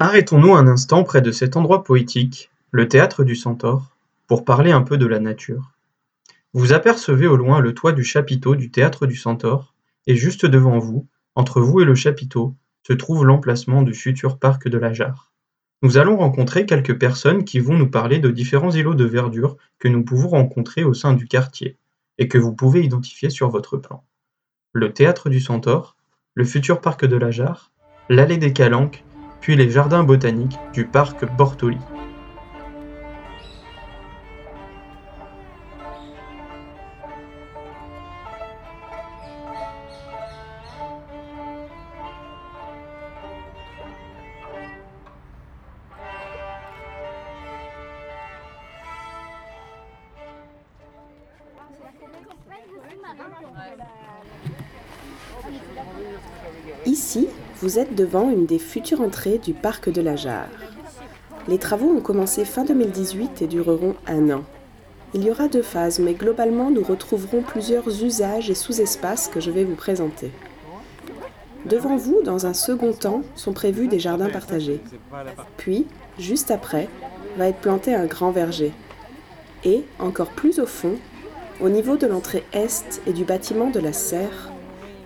Arrêtons-nous un instant près de cet endroit poétique, le théâtre du Centaure, pour parler un peu de la nature. Vous apercevez au loin le toit du chapiteau du théâtre du Centaure, et juste devant vous, entre vous et le chapiteau, se trouve l'emplacement du futur parc de la Jarre. Nous allons rencontrer quelques personnes qui vont nous parler de différents îlots de verdure que nous pouvons rencontrer au sein du quartier, et que vous pouvez identifier sur votre plan. Le théâtre du Centaure, le futur parc de la Jarre, l'allée des Calanques puis les jardins botaniques du parc Bortoli. Ici, vous êtes devant une des futures entrées du parc de la Jarre. Les travaux ont commencé fin 2018 et dureront un an. Il y aura deux phases, mais globalement, nous retrouverons plusieurs usages et sous-espaces que je vais vous présenter. Devant vous, dans un second temps, sont prévus des jardins partagés. Puis, juste après, va être planté un grand verger. Et, encore plus au fond, au niveau de l'entrée est et du bâtiment de la serre,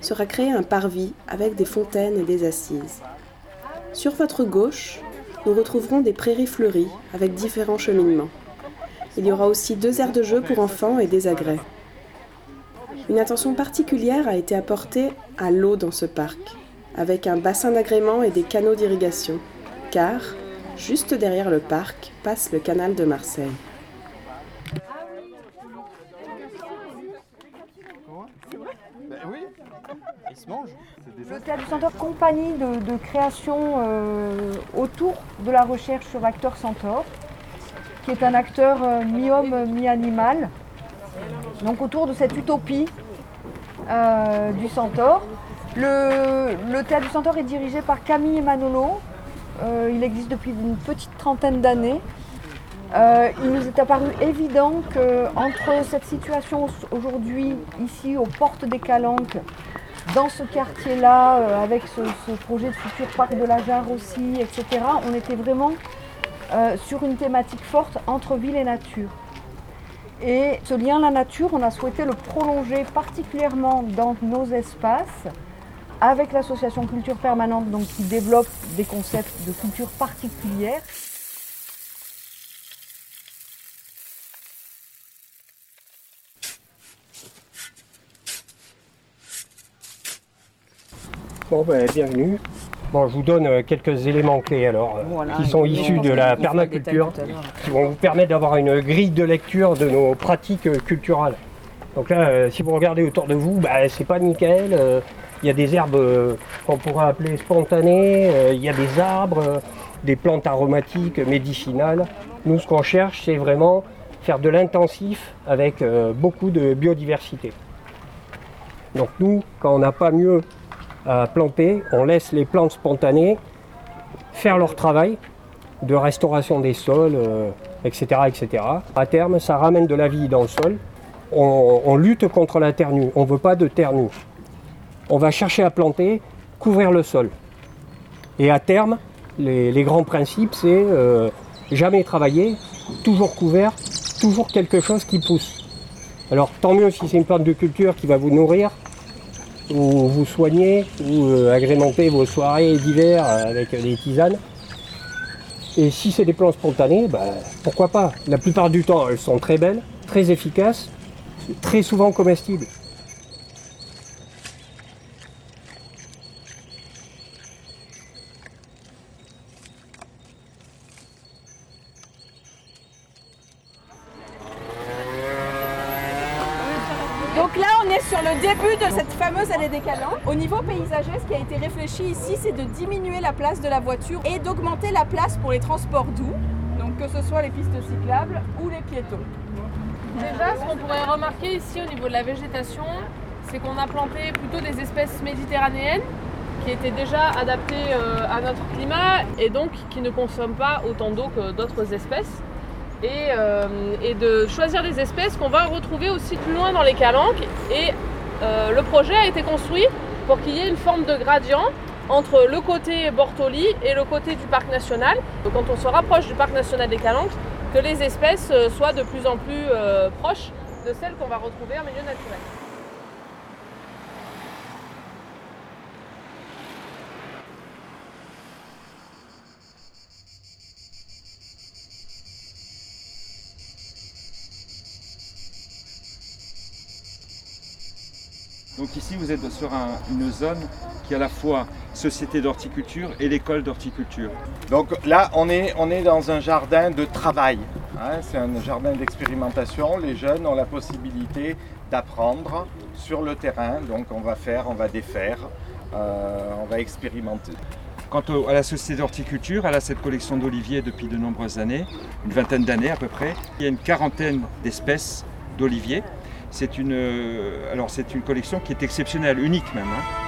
sera créé un parvis avec des fontaines et des assises. Sur votre gauche, nous retrouverons des prairies fleuries avec différents cheminements. Il y aura aussi deux aires de jeu pour enfants et des agrès. Une attention particulière a été apportée à l'eau dans ce parc, avec un bassin d'agrément et des canaux d'irrigation, car, juste derrière le parc, passe le canal de Marseille. Le Théâtre du Centaure compagnie de, création euh, autour de la recherche sur l'acteur Centaure, qui est un acteur euh, mi-homme, mi-animal. Donc autour de cette utopie euh, du Centaure. Le, Théâtre du Centaure est dirigé par Camille Manolo. il existe depuis une petite trentaine d'années. il nous est apparu évident qu'entre cette situation aujourd'hui, ici aux portes des Calanques, dans ce quartier-là, euh, avec ce, projet de futur parc de la Jarre aussi, etc., on était vraiment euh, sur une thématique forte entre ville et nature. Et ce lien la nature, on a souhaité le prolonger particulièrement dans nos espaces avec l'association Culture Permanente donc, qui développe des concepts de culture particulière. Bon, ben, bienvenue. Bon, je vous donne euh, quelques éléments clés alors, euh, qui sont issus de la permaculture, qui vont vous permettre d'avoir une grille de lecture de nos pratiques euh, culturelles. Donc là, si vous regardez autour de vous, bah, c'est pas nickel. Il y a des herbes qu'on pourrait appeler spontanées, il y a des arbres, des plantes aromatiques, médicinales. Nous, ce qu'on cherche, c'est vraiment faire de l'intensif avec beaucoup de biodiversité. Donc nous, quand on n'a pas mieux à planter, on laisse les plantes spontanées faire leur travail de restauration des sols, etc., euh, etc. À terme, ça ramène de la vie dans le sol. On, lutte contre la terre nue. On ne veut pas de terre nue. On va chercher à planter, couvrir le sol. Et à terme, les, grands principes, c'est euh, jamais travailler, toujours couvert, toujours quelque chose qui pousse. Alors tant mieux si c'est une plante de culture qui va vous nourrir, ou vous soignez, ou euh, agrémentez vos soirées d'hiver avec des tisanes. Et si c'est des plantes spontanées, bah, pourquoi pas? La plupart du temps, elles sont très belles, très efficaces, très souvent comestibles. Le début de cette fameuse allée des Calanques. Au niveau paysager, ce qui a été réfléchi ici, c'est de diminuer la place de la voiture et d'augmenter la place pour les transports doux, donc que ce soit les pistes cyclables ou les piétons. Déjà, ce qu'on pourrait remarquer ici au niveau de la végétation, c'est qu'on a planté plutôt des espèces méditerranéennes qui étaient déjà adaptées euh, à notre climat et donc qui ne consomment pas autant d'eau que d'autres espèces. Euh, et, de choisir des espèces qu'on va retrouver aussi plus loin dans les calanques. Et euh, le projet a été construit pour qu'il y ait une forme de gradient entre le côté Bortoli et le côté du parc national. Quand on se rapproche du parc national des Calanques, que les espèces euh, soient de plus en plus proches de celles qu'on va retrouver en milieu naturel. Donc ici, vous êtes sur une zone qui est à la fois société d'horticulture et l'école d'horticulture. Donc là, on est, on est dans un jardin de travail. Hein. c'est un jardin d'expérimentation. Les jeunes ont la possibilité d'apprendre sur le terrain. Donc on va faire, on va défaire, euh, on va expérimenter. Quant à la société d'horticulture, elle a cette collection d'oliviers depuis de nombreuses années, une vingtaine d'années à peu près. Il y a une quarantaine d'espèces d'oliviers c'est une, euh, alors c'est une collection qui est exceptionnelle, unique même. Hein.